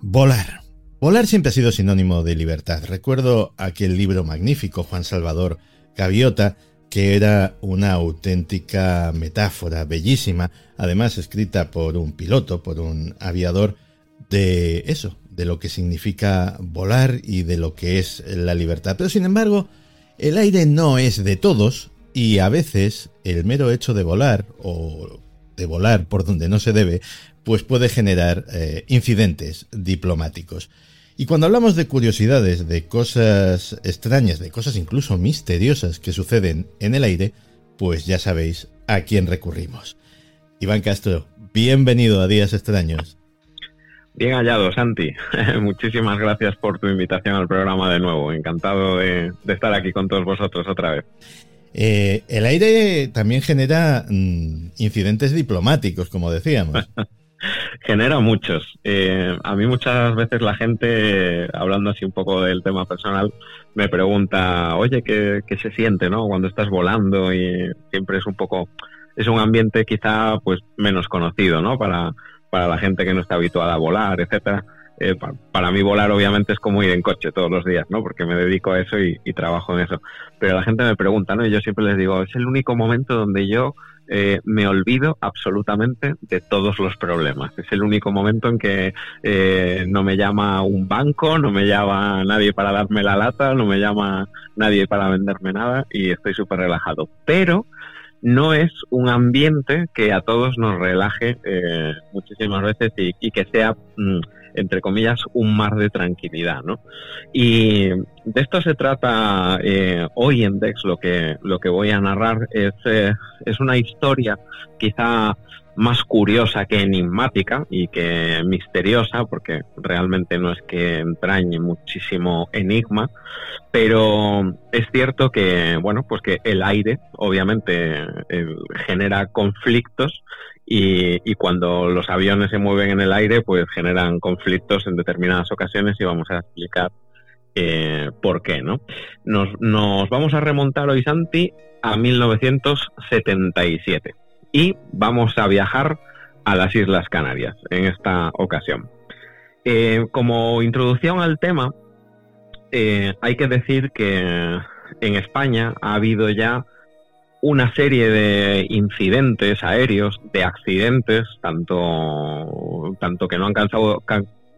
Volar. Volar siempre ha sido sinónimo de libertad. Recuerdo aquel libro magnífico, Juan Salvador Gaviota, que era una auténtica metáfora bellísima, además escrita por un piloto, por un aviador, de eso, de lo que significa volar y de lo que es la libertad. Pero sin embargo, el aire no es de todos y a veces el mero hecho de volar o de volar por donde no se debe, pues puede generar eh, incidentes diplomáticos. Y cuando hablamos de curiosidades, de cosas extrañas, de cosas incluso misteriosas que suceden en el aire, pues ya sabéis a quién recurrimos. Iván Castro, bienvenido a Días Extraños. Bien hallado, Santi. Muchísimas gracias por tu invitación al programa de nuevo. Encantado de, estar aquí con todos vosotros otra vez. Eh, el aire también genera mm, incidentes diplomáticos, como decíamos. genera muchos. Eh, a mí muchas veces la gente, hablando así un poco del tema personal, me pregunta, oye, ¿qué, se siente, no? Cuando estás volando y siempre es un poco, es un ambiente quizá pues menos conocido, ¿no? Para, para la gente que no está habituada a volar, etcétera. Eh, para, mí volar obviamente es como ir en coche todos los días, ¿no? Porque me dedico a eso y, y trabajo en eso. Pero la gente me pregunta, ¿no? Y yo siempre les digo, es el único momento donde yo eh, me olvido absolutamente de todos los problemas. Es el único momento en que eh, no me llama un banco, no me llama nadie para darme la lata, no me llama nadie para venderme nada y estoy súper relajado. Pero no es un ambiente que a todos nos relaje eh, muchísimas veces y, que sea... Mm, entre comillas, un mar de tranquilidad, ¿no? Y de esto se trata eh, hoy en Dex, lo que, lo que voy a narrar es, eh, es una historia quizá más curiosa que enigmática y que misteriosa, porque realmente no es que entrañe muchísimo enigma, pero es cierto que, bueno, pues que el aire obviamente eh, genera conflictos y, cuando los aviones se mueven en el aire, pues generan conflictos en determinadas ocasiones y vamos a explicar eh, por qué, ¿no? Nos, vamos a remontar hoy, Santi, a 1977 y vamos a viajar a las Islas Canarias en esta ocasión. Eh, como introducción al tema, eh, hay que decir que en España ha habido ya una serie de incidentes aéreos, de accidentes, tanto, tanto que no han causado,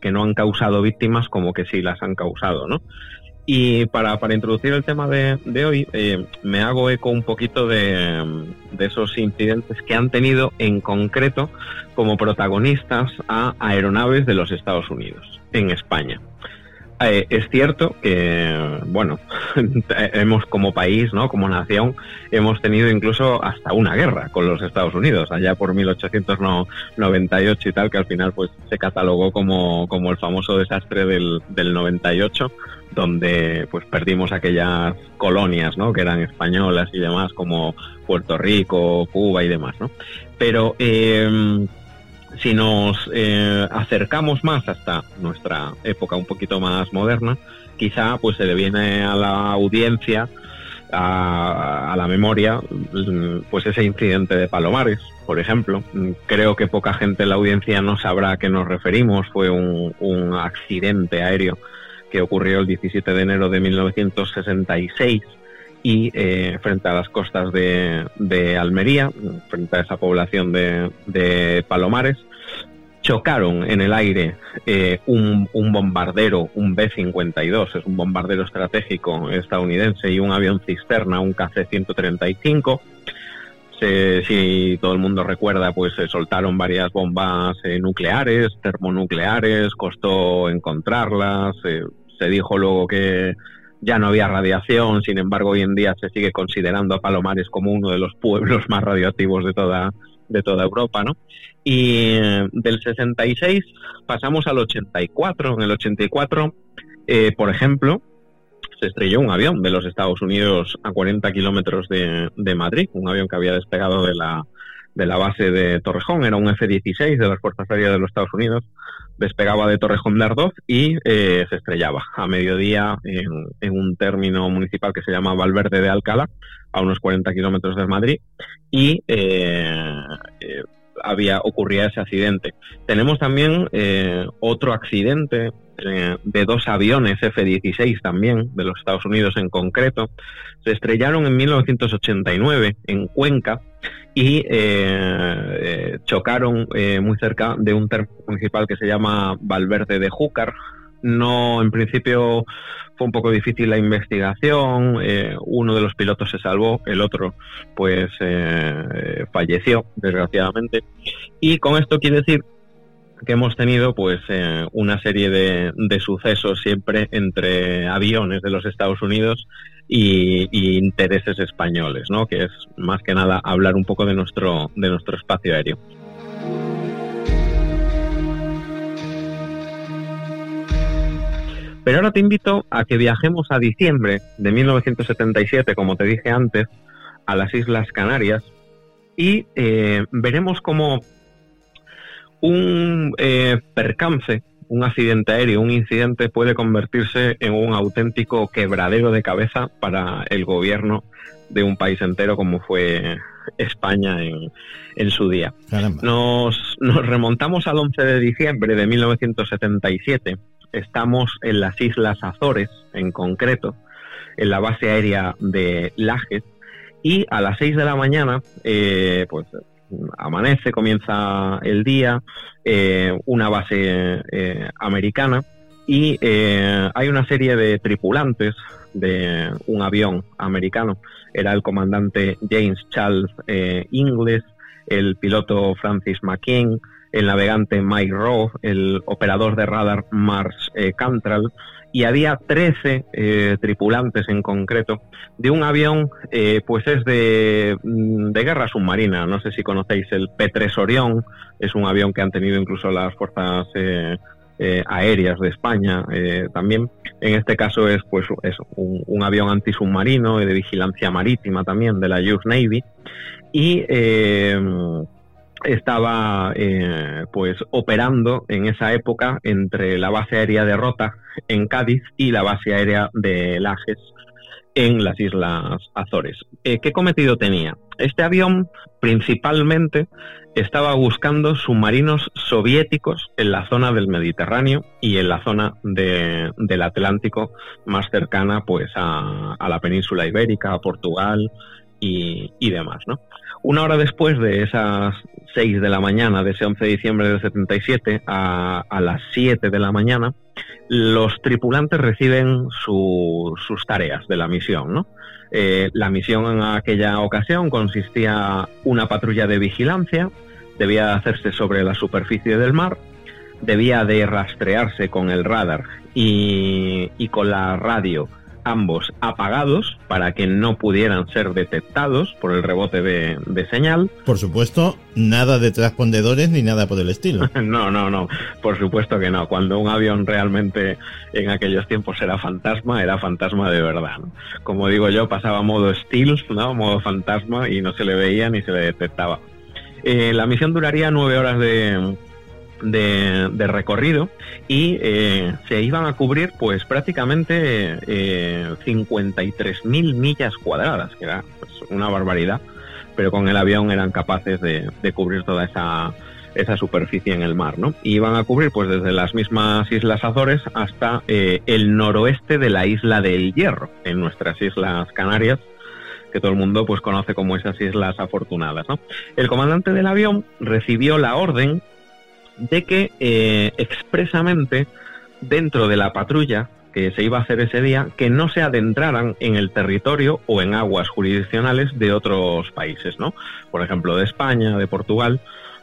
que no han causado víctimas como que sí las han causado, ¿no? Y para, para introducir el tema de, de hoy, eh, me hago eco un poquito de, de, esos incidentes que han tenido en concreto como protagonistas a aeronaves de los Estados Unidos en España. Eh, es cierto que, bueno, hemos como país, ¿no? Como nación, hemos tenido incluso hasta una guerra con los Estados Unidos, allá por 1898 y tal, que al final pues se catalogó como, como el famoso desastre del, del 98, donde pues perdimos aquellas colonias, ¿no? Que eran españolas y demás, como Puerto Rico, Cuba y demás, ¿no? Pero... Eh, si nos eh, acercamos más hasta nuestra época un poquito más moderna, quizá pues se le viene a la audiencia, a, la memoria, pues ese incidente de Palomares, por ejemplo. Creo que poca gente en la audiencia no sabrá a qué nos referimos. Fue un, un accidente aéreo que ocurrió el 17 de enero de 1966 y eh, frente a las costas de, Almería, esa población de, Palomares, chocaron en el aire eh, un, bombardero, un B-52, es un bombardero estratégico estadounidense, y un avión cisterna, un KC-135. si todo el mundo recuerda, pues se soltaron varias bombas eh, nucleares, termonucleares, costó encontrarlas, se dijo luego que ya no había radiación, sin embargo hoy en día se sigue considerando a Palomares como uno de los pueblos más radioactivos de toda, de toda Europa, ¿no? Y eh, del 66 pasamos al 84. En el 84, eh, por ejemplo, se estrelló un avión de los Estados Unidos a 40 kilómetros de, de Madrid, un avión que había despegado de la, de la base de Torrejón, era un F-16 de las Fuerzas Aéreas de los Estados Unidos, despegaba de Torrejón de Ardoz y eh, se estrellaba a mediodía en, un término municipal que se llama Valverde de Alcalá, a unos 40 kilómetros de Madrid, y eh, eh, había ocurría ese accidente. Tenemos también eh, otro accidente de dos aviones F-16 también, de los Estados Unidos en concreto. Se estrellaron en 1989 en Cuenca y eh, eh, chocaron eh, muy cerca de un término municipal que se llama Valverde de Júcar. No, en principio fue un poco difícil la investigación. Eh, uno de los pilotos se salvó, el otro, pues, eh, falleció, desgraciadamente. Y con esto quiere decir que hemos tenido pues eh, una serie de, de, sucesos siempre entre aviones de los Estados Unidos y, intereses españoles, ¿no? Que es más que nada hablar un poco de nuestro de nuestro espacio aéreo. Pero ahora te invito a que viajemos a diciembre de 1977, como te dije antes, a las Islas Canarias y eh, veremos cómo un eh, percance, un accidente aéreo, un incidente puede convertirse en un auténtico quebradero de cabeza para el gobierno de un país entero como fue España en, en su día. Nos, nos, remontamos al 11 de diciembre de 1977. Estamos en las Islas Azores, en concreto, en la base aérea de Lajes, y a las 6 de la mañana, eh, pues amanece, comienza el día, eh, una base eh, americana y eh, hay una serie de tripulantes de un avión americano. Era el comandante James Charles eh, Ingles, el piloto Francis McKean, el navegante Mike Rowe, el operador de radar Mars eh, Cantral, y había 13 eh, tripulantes en concreto de un avión, eh, pues es de, de, guerra submarina. No sé si conocéis el P-3 Orión, es un avión que han tenido incluso las fuerzas eh, eh aéreas de España también. En este caso es pues eso, un, un, avión antisubmarino y de vigilancia marítima también de la US Navy. Y estaba eh, pues operando en esa época entre la base aérea de Rota en Cádiz y la base aérea de Lajes en las Islas Azores. Eh, ¿Qué cometido tenía? Este avión principalmente estaba buscando submarinos soviéticos en la zona del Mediterráneo y en la zona de, del Atlántico más cercana pues a, a la península ibérica, a Portugal y, y demás, ¿no? Una hora después de esas 6 de la mañana de ese 11 de diciembre del 77 a, a las 7 de la mañana, los tripulantes reciben su, sus tareas de la misión. Eh, la misión en aquella ocasión consistía una patrulla de vigilancia, debía hacerse sobre la superficie del mar, debía de rastrearse con el radar y con la radio ambos apagados para que no pudieran ser detectados por el rebote de, de, señal. Por supuesto, nada de transpondedores ni nada por el estilo. no, no, no, por supuesto que no. Cuando un avión realmente en aquellos tiempos era fantasma, era fantasma de verdad. ¿no? Como digo yo, pasaba modo Stealth, ¿no? modo fantasma y no se le veía ni se le detectaba. Eh, la misión duraría nueve horas de, de, recorrido y eh, se iban a cubrir pues prácticamente eh, 53.000 millas cuadradas, que era pues, una barbaridad, pero con el avión eran capaces de, cubrir toda esa, esa superficie en el mar, ¿no? Y iban a cubrir pues desde las mismas Islas Azores hasta eh, el noroeste de la isla del Hierro, en nuestras Islas Canarias, que todo el mundo pues conoce como esas islas afortunadas, ¿no? El comandante del avión recibió la orden de que eh, expresamente dentro de la patrulla que se iba a hacer ese día, que no se adentraran en el territorio o en aguas jurisdiccionales de otros países, ¿no? Por ejemplo, de España, de Portugal,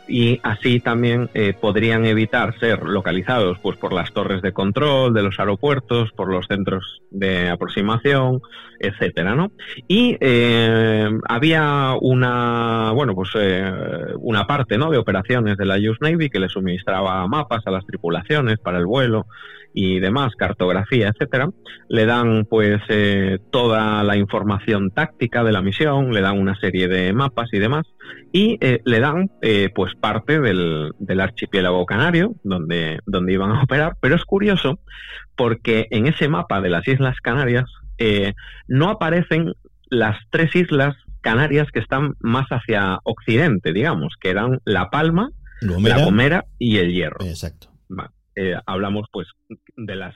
y así también eh, podrían evitar ser localizados pues por las torres de control de los aeropuertos, por los centros de aproximación, etcétera, ¿no? Y eh, había una, bueno, pues eh, una parte, ¿no? De operaciones de la US Navy que le suministraba mapas a las tripulaciones para el vuelo y demás, cartografía, etcétera, le dan pues eh, toda la información táctica de la misión, le dan una serie de mapas y demás, y eh, le dan eh, pues parte del, del, archipiélago canario donde, donde iban a operar, pero es curioso porque en ese mapa de las Islas Canarias no aparecen las tres islas canarias que están más hacia occidente, digamos, que eran La Palma, La Gomera y El Hierro. Exacto. Eh, hablamos pues de las...